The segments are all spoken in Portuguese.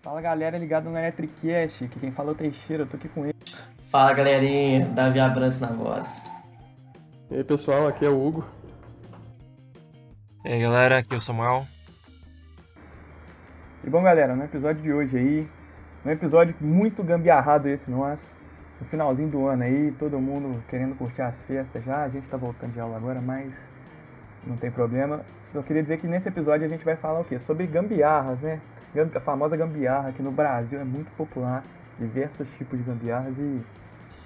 Fala galera ligado no Electricast, que quem fala é o Teixeira, eu tô aqui com ele. Fala galerinha, Davi Abrantes na voz. E aí pessoal, aqui é o Hugo. E aí galera, aqui é o Samuel. E bom galera, no episódio de hoje aí, um episódio muito gambiarrado esse nosso, no finalzinho do ano aí, todo mundo querendo curtir as festas já, a gente tá voltando de aula agora, mas não tem problema. Só queria dizer que nesse episódio a gente vai falar o quê? Sobre gambiarras, né? A famosa gambiarra que no Brasil é muito popular, diversos tipos de gambiarras e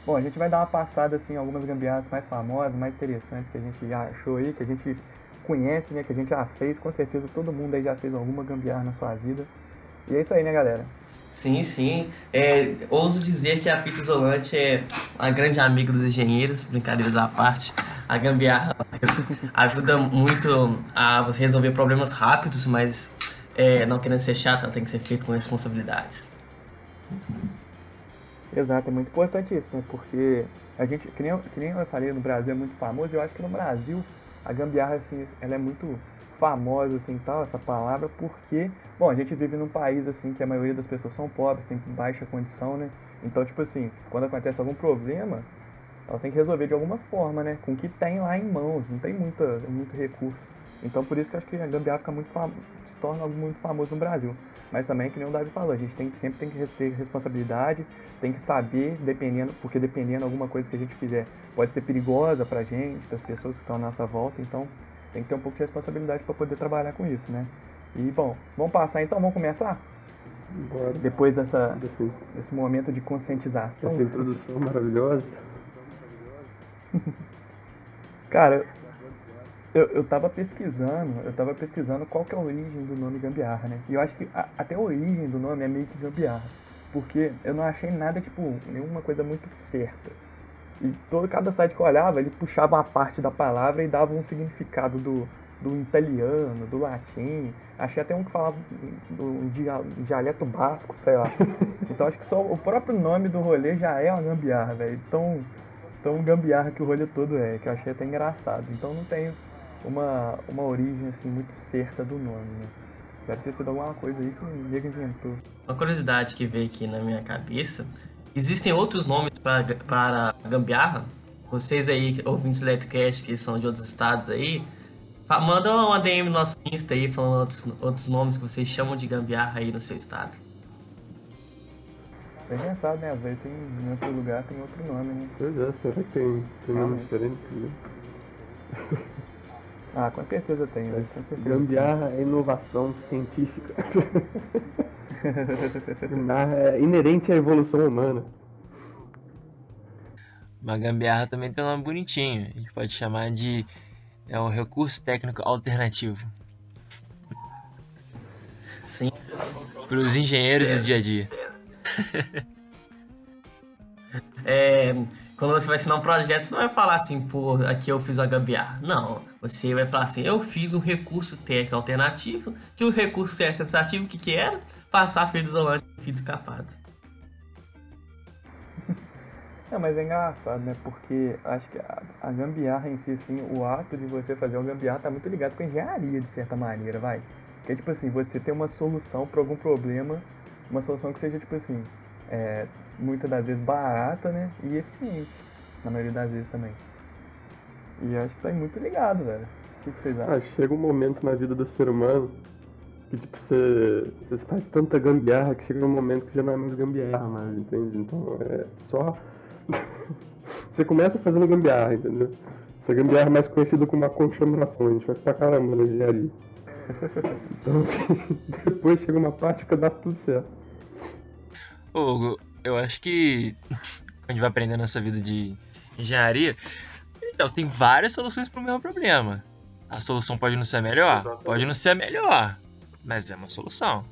bom, a gente vai dar uma passada assim algumas gambiarras mais famosas, mais interessantes que a gente já achou aí, que a gente conhece, né, que a gente já fez, com certeza todo mundo aí já fez alguma gambiarra na sua vida. E é isso aí, né, galera? Sim, sim. É, ouso dizer que a fita isolante é uma grande amiga dos engenheiros, brincadeiras à parte. A gambiarra ajuda muito a você resolver problemas rápidos, mas é, não querendo ser chato, ela tem que ser feita com responsabilidades. Exato, é muito importante isso, né? Porque a gente, que nem, eu, que nem eu falei, no Brasil é muito famoso, eu acho que no Brasil a gambiarra, assim, ela é muito famosa, assim, tal, essa palavra, porque, bom, a gente vive num país, assim, que a maioria das pessoas são pobres, tem baixa condição, né? Então, tipo assim, quando acontece algum problema, elas têm que resolver de alguma forma, né? Com o que tem lá em mãos, não tem muita, muito recurso. Então, por isso que eu acho que a gambiarra fica muito se torna algo muito famoso no Brasil. Mas também, que nem o Davi falou, a gente tem, sempre tem que ter responsabilidade, tem que saber, dependendo, porque dependendo alguma coisa que a gente fizer pode ser perigosa pra gente, das pessoas que estão à nossa volta, então tem que ter um pouco de responsabilidade para poder trabalhar com isso, né? E bom, vamos passar então, vamos começar? Bora. Depois dessa, Desse, desse momento de conscientização. essa introdução maravilhosa. Cara, eu, eu tava pesquisando, eu tava pesquisando qual que é a origem do nome gambiarra, né? E eu acho que a, até a origem do nome é meio que gambiarra. Porque eu não achei nada, tipo, nenhuma coisa muito certa. E todo, cada site que eu olhava, ele puxava uma parte da palavra e dava um significado do, do italiano, do latim. Achei até um que falava do dia- dialeto basco, sei lá. Então acho que só o próprio nome do rolê já é uma gambiarra, velho. Tão, tão gambiarra que o rolê todo é, que eu achei até engraçado. Então não tem uma, uma origem assim muito certa do nome, né? Deve ter sido alguma coisa aí que o nego inventou. Uma curiosidade que veio aqui na minha cabeça, existem outros nomes pra, para gambiarra? Vocês aí, ouvintes do Electricast, que são de outros estados aí, manda uma DM no nosso Insta aí, falando outros, outros nomes que vocês chamam de gambiarra aí no seu estado. Bem pensado, né? Às vezes tem, em outro lugar tem outro nome, né? Pois é, será que tem, tem nome Realmente. diferente? né? Ah, com certeza tem. Com certeza. Gambiarra é inovação científica. É inerente à evolução humana. Uma gambiarra também tem um nome bonitinho. A gente pode chamar de é um recurso técnico alternativo Sim. para os engenheiros do dia a dia. É, quando você vai assinar um projeto, você não vai falar assim, pô, aqui eu fiz uma gambiarra. Não, você vai falar assim, eu fiz um recurso técnico alternativo, que o recurso técnico alternativo, o que que era? Passar fio isolante no fio escapado. Não, mas é engraçado, né? Porque acho que a, a gambiarra em si, assim, o ato de você fazer uma gambiarra tá muito ligado com a engenharia, de certa maneira, vai. Que é tipo assim, você ter uma solução para algum problema, uma solução que seja, tipo assim, é, muitas das vezes barata, né? E eficiente, na maioria das vezes também. E acho que tá muito ligado, velho. O que, que vocês acham? Ah, chega um momento na vida do ser humano que tipo, você, você faz tanta gambiarra que chega um momento que já não é mais gambiarra mais, entende? Então é só. você começa fazendo gambiarra, entendeu? Essa gambiarra é mais conhecida como uma conchamação, a gente vai pra caramba na engenharia. Então assim, depois chega uma prática dá tudo certo. Ô, Hugo, eu acho que quando a gente vai aprendendo essa vida de engenharia, então tem várias soluções para o mesmo problema. A solução pode não ser a melhor? Exatamente. Pode não ser a melhor, mas é uma solução.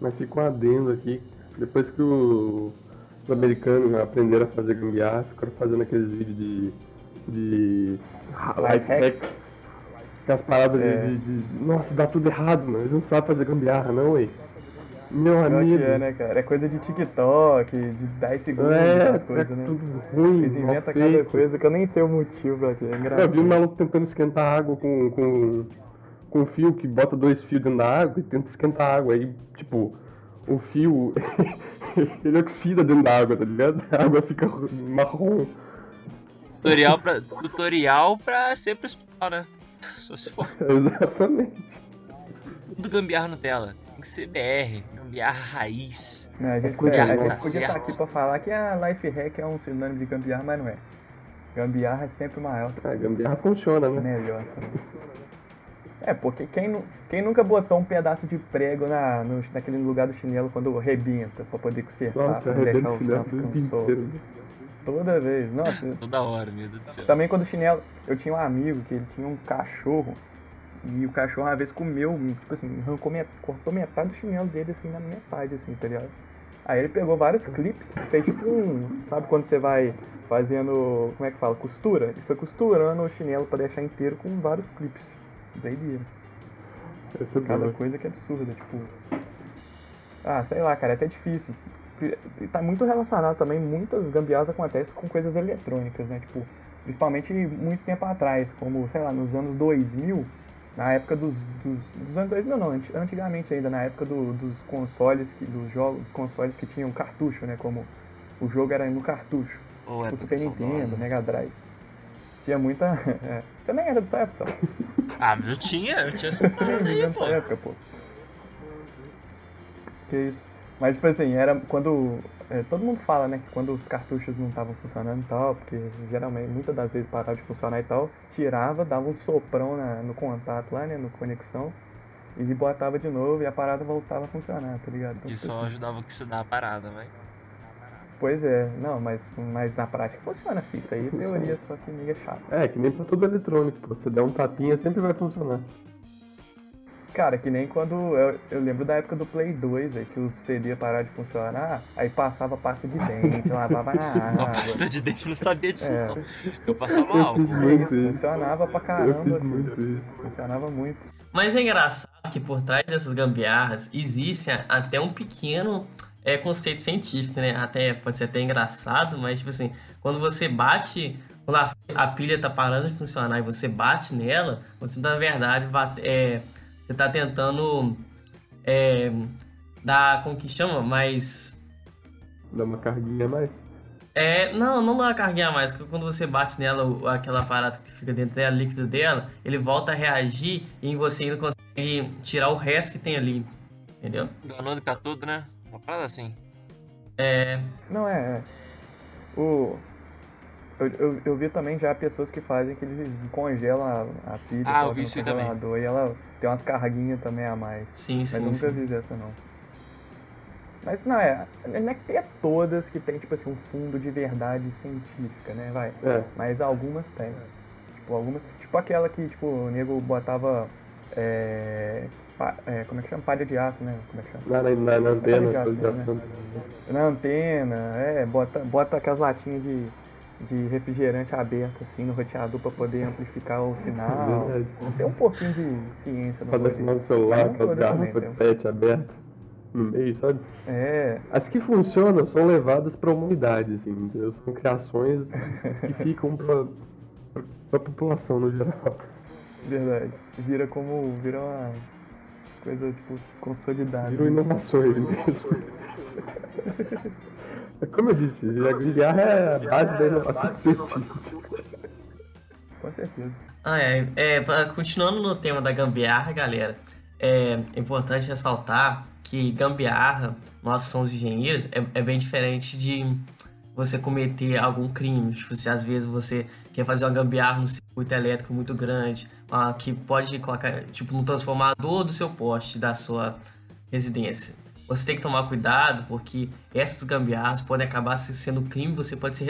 Mas fica um adendo aqui, depois que o- os americanos aprenderam a fazer gambiarra, ficaram fazendo aqueles vídeos de. de. life hacks. Aquelas paradas de- É. de, de- Nossa, dá tudo errado, mano. Eles não sabem fazer gambiarra, não, ué. Meu Pior amigo. é, né, cara? É coisa de TikTok, de 10 segundos, É, essas coisas, é né? tudo ruim. Eles inventam cada coisa que eu nem sei o motivo pra quê. É Eu engraçado. vi um maluco tentando esquentar água com, com, com um fio que bota dois fios dentro da água e tenta esquentar a água. Aí, tipo, o fio ele oxida dentro da água, tá ligado? A água fica marrom. Tutorial pra, tutorial pra ser pro hospital, né? Só se for Exatamente. tudo gambiarra Nutella. Tem que ser BR, gambiarra raiz. Não, a gente, Coisa é, a boa. gente podia estar Certo. aqui pra falar que a life hack é um sinônimo de gambiarra, mas não é. Gambiarra é sempre maior, A gambiarra funciona, né? melhor. também. É, porque quem, quem nunca botou um pedaço de prego na, no, naquele lugar do chinelo quando rebenta pra poder consertar, Nossa, deixar o chinelo inteiro. Toda vez. Nossa, Toda hora, meu Deus do céu. Também quando o chinelo. Eu tinha um amigo que ele tinha um cachorro. E o cachorro uma vez comeu, tipo assim, arrancou met... cortou metade do chinelo dele assim na metade, assim, tá ligado? Aí ele pegou vários clipes, fez tipo um. Sabe quando você vai fazendo. Como é que fala? Costura? Ele foi costurando o chinelo pra deixar inteiro com vários clipes. Doideira. Essa é Cada boa. coisa que é absurda, tipo. Ah, sei lá, cara, é até difícil. Tá muito relacionado também, muitas gambiarras acontecem com coisas eletrônicas, né? Tipo, principalmente muito tempo atrás, como, sei lá, nos anos 2000, na época dos, dos, dos anos 2000 não, anti- antigamente ainda, na época do- dos consoles, que, dos jogos, dos consoles que tinham cartucho, né? Como o jogo era no cartucho, Ô, o época Super Nintendo. Mega Drive. Tinha muita... é. Você nem era dessa época, sabe? Ah, mas eu tinha, eu tinha essa parada aí, pô. época, pô. Que isso. Mas, tipo assim, era quando. é, todo mundo fala, né, que quando os cartuchos não estavam funcionando e tal, porque geralmente, muitas das vezes parava de funcionar e tal, tirava, dava um soprão na- no contato lá, né, no conexão, e botava de novo e a parada voltava a funcionar, tá ligado? Então, Que tipo só assim, ajudava que você dá a parada, vai. Pois é, não, mas, mas na prática funciona, filho. Isso aí é teoria, só que meio chato. É, que nem pra tudo eletrônico, pô. Você der um tapinha, sempre vai funcionar. Cara, que nem quando. Eu, eu lembro da época do Play 2, aí, que o CD ia parar de funcionar, aí passava pasta de dente, lavava na água. pasta de dente eu não sabia disso, É. não. Eu passava Eu álcool. fiz É muito isso, isso. funcionava pra Eu caramba. fiz filho. muito isso. Funcionava muito. Mas é engraçado que por trás dessas gambiarras existe até um pequeno é, conceito científico, né? Até pode ser até engraçado, mas tipo assim, quando você bate, quando a, a pilha tá parando de funcionar e você bate nela, você na verdade bate, é, você tá tentando é, dar, como que chama? Mais Dá uma carguinha a mais. é, não, não dá uma carguinha a mais, porque quando você bate nela, aquela parada que fica dentro dela, líquido dela, ele volta a reagir e você ainda consegue tirar o resto que tem ali, entendeu? Danodo pra tudo, né? Uma parada assim. É, Não, é. é. O. Eu, eu, eu vi também já pessoas que fazem que eles congelam a, a pilha, Ah, eu vi isso congelador, e ela tem umas carguinhas também a mais. sim, Mas eu sim, nunca sim. vi dessa não. Mas não é, não é que tenha todas que tem, tipo assim, um fundo de verdade científica, né, vai. É. Mas algumas tem. Tipo, algumas. Tipo aquela que, tipo, o nego botava. É, pa- é, como é que chama? Palha de aço, né? Como é que chama? Na, na, na, na antena, Tá ligado, coisa né? assim. Na antena, é, bota, bota aquelas latinhas de, de refrigerante aberto assim no roteador pra poder amplificar o sinal. Verdade. Tem um pouquinho de ciência no rolê. sinal do celular, com as garrafas de pet abertas no meio, sabe? É, As que funcionam são levadas pra humanidade, assim, entendeu? São criações que ficam pra, pra, pra população no geral. verdade. Vira como. Vira uma coisa, tipo, consolidada. Viram inovações mesmo. É Como eu disse, a gambiarra é a base da inovação científica. Com certeza. Ah, é, é, continuando no tema da gambiarra, galera, é importante ressaltar que gambiarra, nós somos engenheiros, é, é bem diferente de você cometer algum crime. Tipo, se às vezes você quer fazer uma gambiarra no circuito elétrico muito grande, que pode colocar, tipo, no transformador do seu poste da sua residência. Você tem que tomar cuidado porque essas gambiarras podem acabar se- sendo crime você pode ser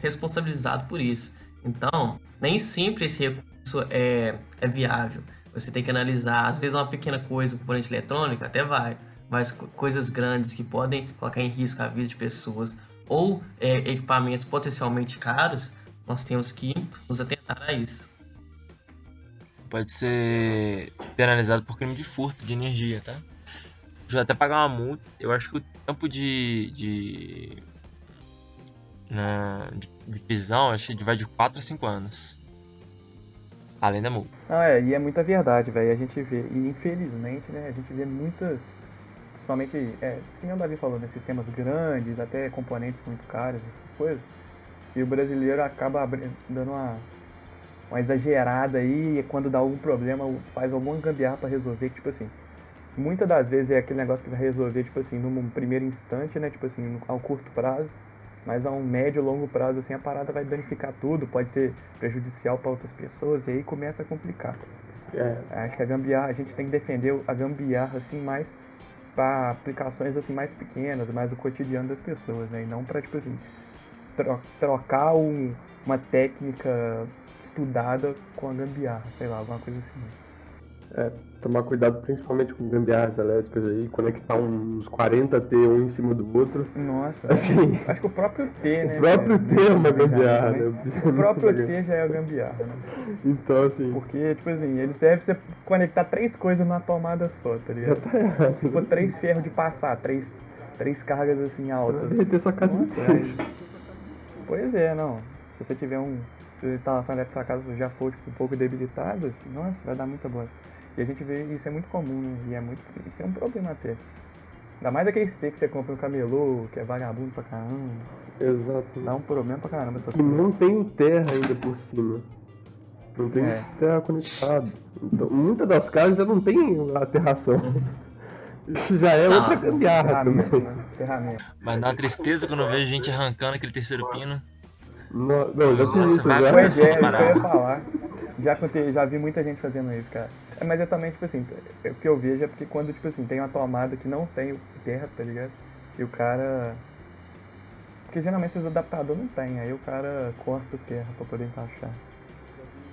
responsabilizado por isso. Então, nem sempre esse recurso é, é viável. Você tem que analisar, às vezes uma pequena coisa, um componente eletrônico até vai, mas co- coisas grandes que podem colocar em risco a vida de pessoas ou é, equipamentos potencialmente caros, nós temos que nos atentar a isso. Pode ser penalizado por crime de furto de energia, tá? já até pagar uma multa. Eu acho que o tempo de. de. Na, de, de prisão, acho que vai de 4 a 5 anos. Além da multa. Não, é, e é muita verdade, velho. A gente vê, e infelizmente, né, a gente vê muitas, principalmente, é, que nem o Davi falou, né, sistemas grandes, até componentes muito caros, essas coisas. E o brasileiro acaba dando uma, uma exagerada aí, e quando dá algum problema, faz alguma gambiarra pra resolver, que, tipo assim, muitas das vezes é aquele negócio que vai resolver, tipo assim, num primeiro instante, né, tipo assim, ao curto prazo, mas a um médio e longo prazo, assim, a parada vai danificar tudo, pode ser prejudicial para outras pessoas, e aí começa a complicar. É, Acho que a gambiarra, a gente tem que defender a gambiarra, assim, mais para aplicações, assim, mais pequenas, mais o cotidiano das pessoas, né, e não para, tipo assim, tro- trocar um- uma técnica estudada com a gambiarra, sei lá, alguma coisa assim. é, tomar cuidado principalmente com gambiarras elétricas aí, conectar uns 40 T um em cima do outro. Nossa, Assim, acho que o próprio T, né? o próprio? T é uma gambiarra, né? né? O próprio T já é a gambiarra, né? Então, assim, Porque, tipo assim, ele serve pra você conectar três coisas numa tomada só, tá já ligado? tá errado. Se for três ferros de passar, três, três cargas assim Você vai altas. derreter sua casa Nossa, Pois é, não. Se você tiver um. Se a instalação elétrica da sua casa já for tipo, um pouco debilitada, nossa, vai dar muita bosta. E a gente vê isso é muito comum, né? E é muito. Isso é um problema até. Ainda mais aqueles T que você compra no camelô, que é vagabundo pra caramba. Exato. Dá um problema pra caramba essas Que coisas. não tem terra ainda por cima. Não tem É. terra conectada. Então, muitas das casas já não tem aterração. Isso já é Ah, outra gambiarra Ferramenta, também. né? Ferramenta. Mas dá uma tristeza quando eu vejo gente arrancando aquele terceiro pino. No- Não, já tem Nossa, isso vai já. Pois é, isso que falar. Já, já vi muita gente fazendo isso, cara. É, Mas eu também, tipo assim, é- o que eu vejo é porque quando, tipo assim, tem uma tomada que não tem o terra, tá ligado? E o cara. Porque geralmente os adaptadores não tem, aí o cara corta o terra pra poder encaixar.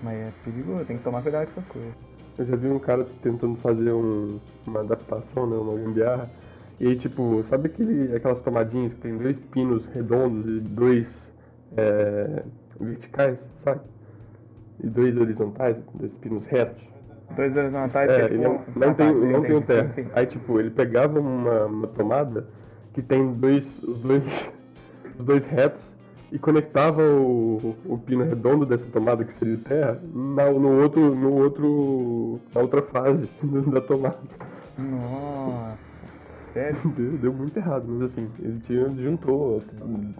Mas é perigoso, tem que tomar cuidado com essas coisas. Eu já vi um cara tentando fazer um- uma adaptação, né, uma gambiarra. E aí, tipo, sabe aquele, aquelas tomadinhas que tem dois pinos redondos e dois é, verticais, sabe? E dois horizontais, dois pinos retos. Dois horizontais, É, é, tipo, não, não tem, entendi, não tem o sim, terra. sim. Aí, tipo, ele pegava uma, uma tomada que tem dois, os dois, os dois retos e conectava o, o pino redondo dessa tomada que seria terra na, no outro, no outro, na outra fase da tomada. Nossa, sério? Deu, deu muito errado, mas assim, ele tinha, juntou,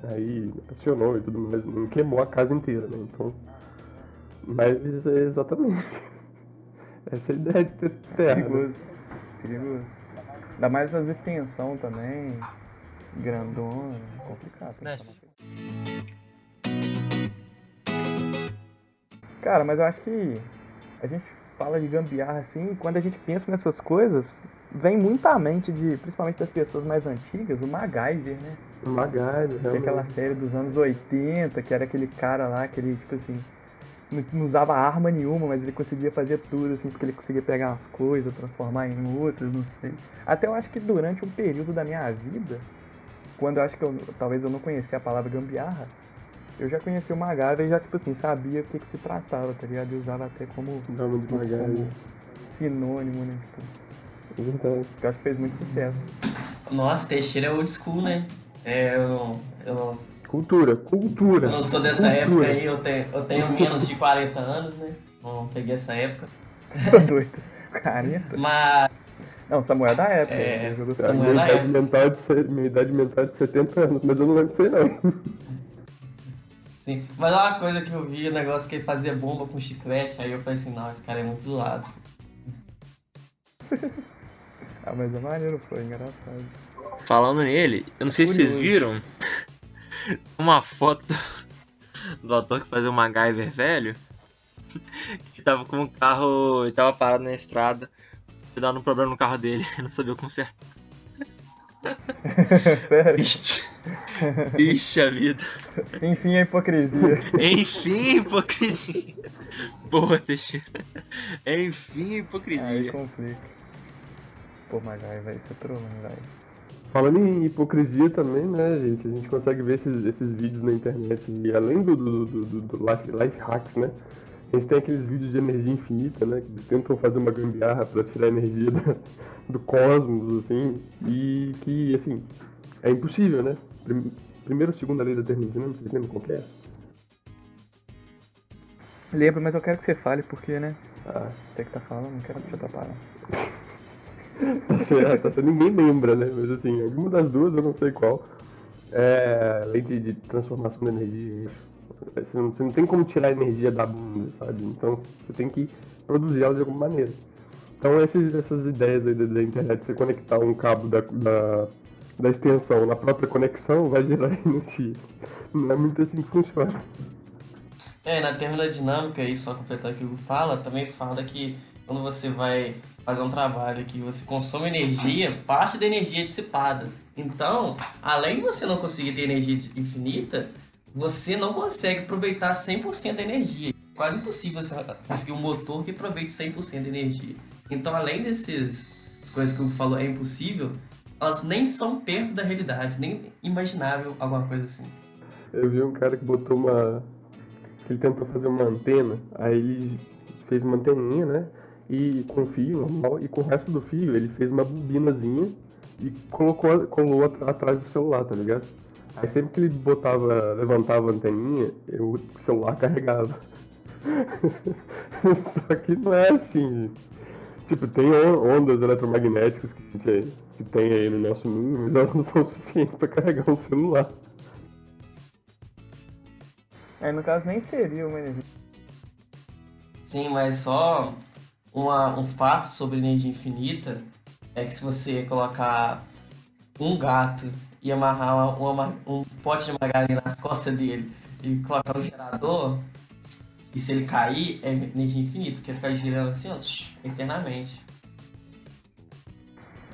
aí acionou e tudo mais, não queimou a casa inteira, né? Então. Mas é exatamente. Essa é a ideia de ter terra. né? Perigoso, perigoso. Ainda mais as extensão também, grandona, complicado. Né? Cara, mas eu acho que a gente fala de gambiarra assim, e quando a gente pensa nessas coisas, vem muito à mente de, principalmente das pessoas mais antigas, o MacGyver, né? Tem aquela realmente. série dos anos 80, que era aquele cara lá, que ele, tipo assim, não, usava arma nenhuma, mas ele conseguia fazer tudo, assim, porque ele conseguia pegar umas coisas, transformar em outras, não sei. Até eu acho que durante um período da minha vida, quando eu acho que eu, talvez eu não conhecia a palavra gambiarra, eu já conhecia o Magava e já, tipo assim, sabia o que, que se tratava, tá ligado? Eu usava até como, Realmente como Magari. sinônimo, né? Tipo, É eu acho que fez muito sucesso. Nossa, Teixeira é old school, né? É, eu não, eu não, Cultura, cultura. eu não sou dessa cultura. época aí, eu tenho, eu tenho menos de 40 anos, né? Não peguei essa época. Tô doido. 40? Mas Não, Samuel é da época. É, A Samuel minha, na idade época. mental de, minha idade mental é de 70 anos, mas eu não lembro disso aí não. Sim, mas uma coisa que eu vi, o negócio que ele fazia bomba com chiclete, aí eu falei assim, não, esse cara é muito zoado. Ah, mas é maneiro, foi engraçado. Falando nele, eu não sei se vocês Curioso. viram uma foto do, do ator que fazia o MacGyver velho. Que tava com um carro. Ele tava parado na estrada. E dando um problema no carro dele. Não sabia consertar. Sério? Ixi, Ixi, a vida. Enfim, a hipocrisia. Enfim, hipocrisia. Boa, Teixeira. Enfim, Aí hipocrisia. complica. Pô, mas aí vai ser trolando, velho. Falando em hipocrisia também, né, gente? A gente consegue ver esses, esses vídeos na internet. E além do, do, do, do- do life, life hacks, né? A gente tem aqueles vídeos de energia infinita, né? Que tentam fazer uma gambiarra para tirar energia da, do cosmos, assim, e que, assim, é impossível, né? Prim- Primeiro ou segunda lei da termodinâmica, vocês lembram qual que é? Lembro, mas eu quero que você fale porque, né? Ah, Você que tá falando, não quero te atrapalhar. Tá tá ninguém lembra, né? Mas assim, alguma das duas, eu não sei qual. É lei de, de transformação da energia. Você não, você não tem como tirar a energia da bunda, sabe? Então você tem que produzir ela de alguma maneira. Então esses, essas ideias aí da, da internet, você conectar um cabo da, da, da extensão na própria conexão, vai gerar energia. Não é muito assim que funciona. É, na termodinâmica, e só completar o que o Hugo fala, também fala que quando você vai fazer um trabalho que você consome energia, parte da energia é dissipada. Então, além de você não conseguir ter energia infinita, você não consegue aproveitar 100% da energia. É quase impossível você conseguir um motor que aproveite 100% da energia. Então, além dessas essas coisas que Hugo falou é impossível, elas nem são perto da realidade, nem imaginável alguma coisa assim. Eu vi um cara que botou uma. que ele tentou fazer uma antena, aí ele fez uma anteninha, né? E com fio normal, e com o resto do fio ele fez uma bobinazinha e colocou, colou at- atrás do celular, tá ligado? Aí sempre que ele botava, levantava a anteninha, eu- o celular carregava. Só que não é assim. Tipo, tem on- ondas eletromagnéticas que, a gente, que tem aí no nosso mundo, mas elas não são suficientes pra carregar um celular. É, no caso nem seria uma energia. Sim, mas só uma, um fato sobre energia infinita é que se você colocar um gato e amarrar uma- uma- um pote de margarina nas costas dele e colocar um gerador, e se ele cair, é energia infinita, porque ficar girando assim, ó, eternamente.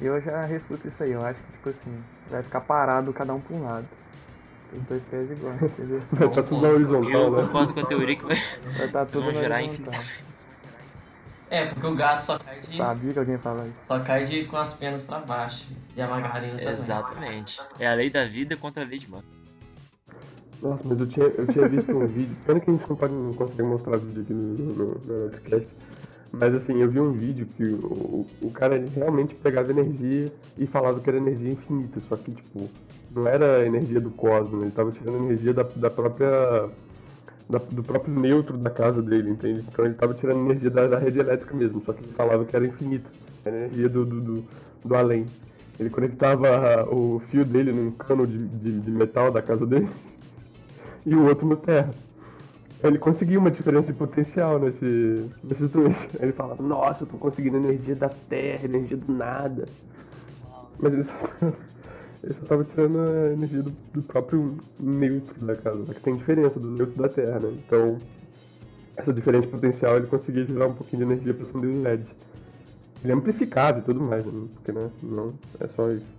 Eu já refuto isso aí, eu acho que, tipo assim, vai ficar parado cada um pra um lado. Os dois pés iguais, entendeu? Vai estar tudo na horizontal, Eu né? concordo com a teoria que vai. Vai estar tudo gerar horizontal. É, porque o gato só cai de, Sabia que alguém ia falar isso. só cai de com as pernas pra baixo. E a margarina também. Exatamente. É a lei da vida contra a lei de mano. Nossa, mas eu tinha, eu tinha visto um vídeo. Pena que a gente não pode não consegue mostrar vídeo aqui no, no, no podcast. Mas assim, eu vi um vídeo que o, o, o cara ele realmente pegava energia e falava que era energia infinita. Só que, tipo, não era energia do cosmos, ele tava tirando energia da, da própria. Da- do próprio neutro da casa dele, entende? Então ele tava tirando energia da, da rede elétrica mesmo, só que ele falava que era infinita. Energia do, do, do, do além. Ele conectava o fio dele num cano de, de, de metal da casa dele e o outro no terra. Ele conseguiu uma diferença de potencial nesse, nesses dois. Ele falava, nossa, eu tô conseguindo energia da terra, energia do nada. Mas ele só, ele só tava tirando a energia do, do próprio neutro da casa. Só que tem diferença do neutro da terra, né? Então, essa diferença de potencial ele conseguia gerar um pouquinho de energia pra acender o LED. Ele é amplificado e tudo mais, né? Porque né, não é só isso.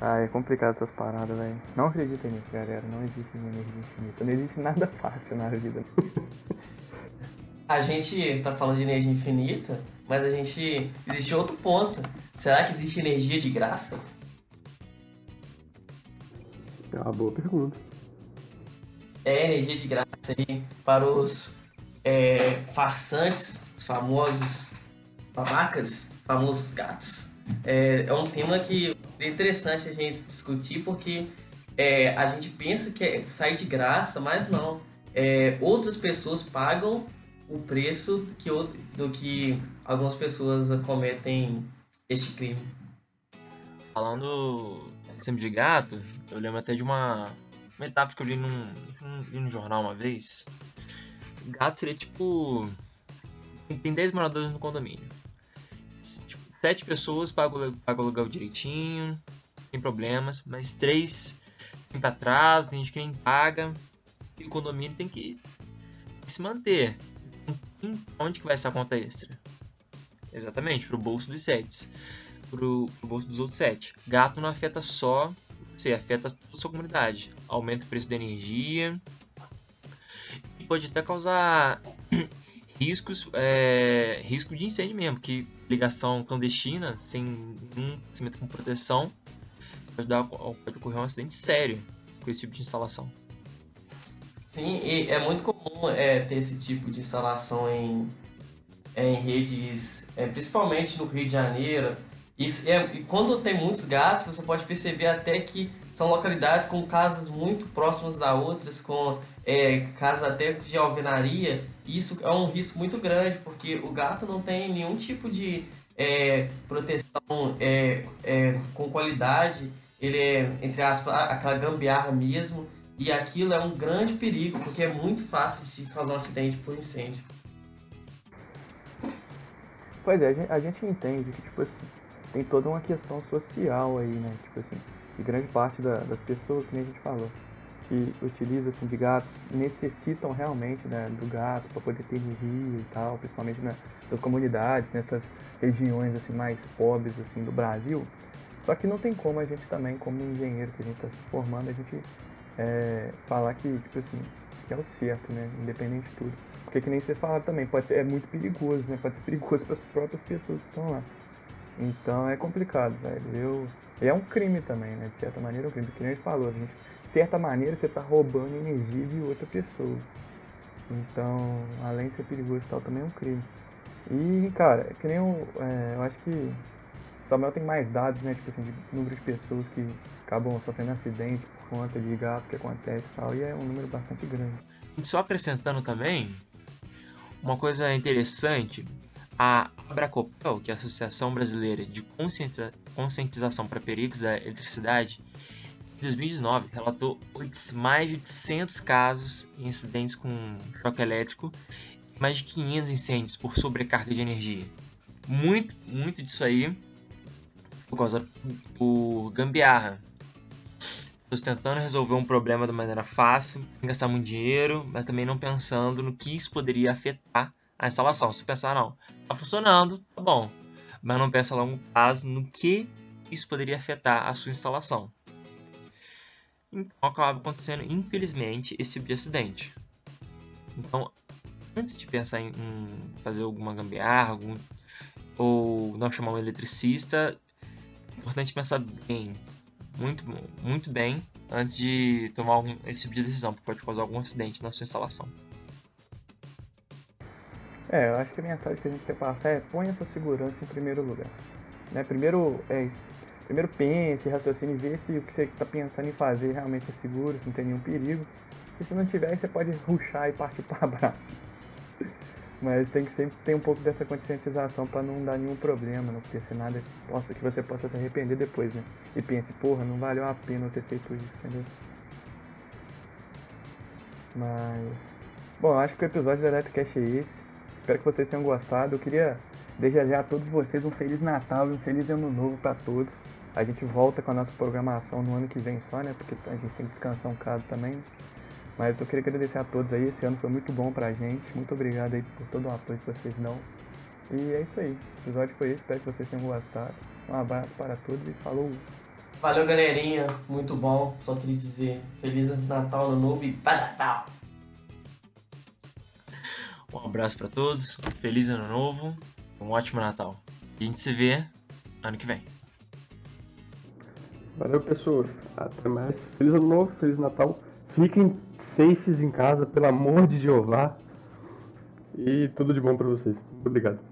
Ah, é complicado essas paradas, velho. Não acreditem nisso, galera. Não existe energia infinita. Não existe nada fácil na vida. A gente tá falando de energia infinita, mas a gente. Existe outro ponto. Será que existe energia de graça? É uma boa pergunta. É energia de graça aí para os é, farsantes, os famosos babacas, famosos gatos. É, é um tema que é interessante a gente discutir porque é, a gente pensa que é- sai de graça, mas não. É, outras pessoas pagam o preço que, out- do que algumas pessoas cometem este crime. Falando sempre de gato, eu lembro até de uma metáfora que eu li num, num, num jornal uma vez. Gato seria tipo. Tem, tem 10 moradores no condomínio. Tipo, 7 pessoas pagam, pagam o aluguel direitinho, sem problemas, mas 3 tem pra trás, tem gente que nem paga, e o condomínio tem que se manter. Em- Onde que vai essa conta extra? Exatamente, pro bolso dos 7 pro, pro bolso dos outros sete. Gato não afeta só você, afeta toda a sua comunidade. Aumenta o preço da energia e pode até causar riscos, é, risco de incêndio mesmo, que ligação clandestina, sem nenhum conhecimento com proteção, pode, dar, pode ocorrer um acidente sério com esse tipo de instalação. Sim, e é muito comum é, ter esse tipo de instalação em, em redes, é, principalmente no Rio de Janeiro. E, é, e quando tem muitos gatos, você pode perceber até que são localidades com casas muito próximas da outras, com é, casas até de alvenaria. Isso é um risco muito grande, porque o gato não tem nenhum tipo de é, proteção é, é, com qualidade. Ele é, entre aspas, aquela gambiarra mesmo. E aquilo é um grande perigo, porque é muito fácil se fazer um acidente por incêndio. Pois é, a gente, entende que, tipo assim, tem toda uma questão social aí, né? Tipo assim, que grande parte da, das pessoas, que nem a gente falou, que utiliza assim, de gatos, necessitam realmente né, do gato para poder ter rio e tal, principalmente né, nas comunidades, nessas regiões assim, mais pobres assim, do Brasil. Só que não tem como a gente também, como engenheiro que a gente está se formando, a gente é, falar que, tipo assim, que é o certo, né? Independente de tudo. Porque que nem você fala também, pode ser, é muito perigoso, né? Pode ser perigoso para as próprias pessoas que estão lá. Então é complicado, velho. Eu, e é um crime também, né? De certa maneira é um crime. Que nem ele falou, gente, de certa maneira você está roubando energia de outra pessoa. Então, além de ser perigoso e tal, também é um crime. E, cara, que nem eu, é, eu acho que Samuel tem mais dados, né? Tipo assim, de número de pessoas que acabam sofrendo acidente conta de gatos que acontece e tal. E é um número bastante grande. Só acrescentando também, uma coisa interessante a Abracopel, que é a Associação Brasileira de Conscientização para Perigos da Eletricidade, em 2019 relatou mais de 800 casos em incidentes com choque elétrico e mais de 500 incêndios por sobrecarga de energia. Muito, muito disso aí por causa por gambiarra. Tentando resolver um problema de maneira fácil, sem gastar muito dinheiro, mas também não pensando no que isso poderia afetar a instalação. Se pensar, não, tá funcionando, tá bom. Mas não pensa a longo prazo no que isso poderia afetar a sua instalação. Então acaba acontecendo, infelizmente, esse tipo de acidente. Então, antes de pensar em, fazer alguma gambiarra, algum, ou não chamar um eletricista, é importante pensar bem, muito, muito bem, antes de tomar algum, esse tipo de decisão, porque pode causar algum acidente na sua instalação. É, eu acho que a mensagem que a gente quer passar é ponha sua segurança em primeiro lugar. Né? Primeiro, é isso. Primeiro pense, raciocine, vê se o que você está pensando em fazer realmente é seguro, se não tem nenhum perigo. E se não tiver, você pode ruxar e partir para abraço. Mas tem que sempre ter um pouco dessa conscientização para não dar nenhum problema, não acontecer nada que, possa, que você possa se arrepender depois, né? E pense, porra, não valeu a pena eu ter feito isso, entendeu? Mas. Bom, acho que o episódio do Electrocast é esse. Espero que vocês tenham gostado. Eu queria desejar a todos vocês um Feliz Natal e um Feliz Ano Novo para todos. A gente volta com a nossa programação no ano que vem só, né? Porque a gente tem que descansar um bocado também. Mas eu queria agradecer a todos aí. Esse ano foi muito bom pra gente. Muito obrigado aí por todo o apoio que vocês dão. E é isso aí. O episódio foi esse. Espero que vocês tenham gostado. Um abraço para todos e falou! Valeu, galerinha. Muito bom. Só queria dizer Feliz Natal, Ano Novo e para Natal! Um abraço para todos, feliz ano novo, um ótimo Natal. E a gente se vê ano que vem. Valeu, pessoas. Até mais. Feliz ano novo, feliz Natal. Fiquem safes em casa, pelo amor de Jeová. E tudo de bom para vocês. Muito obrigado.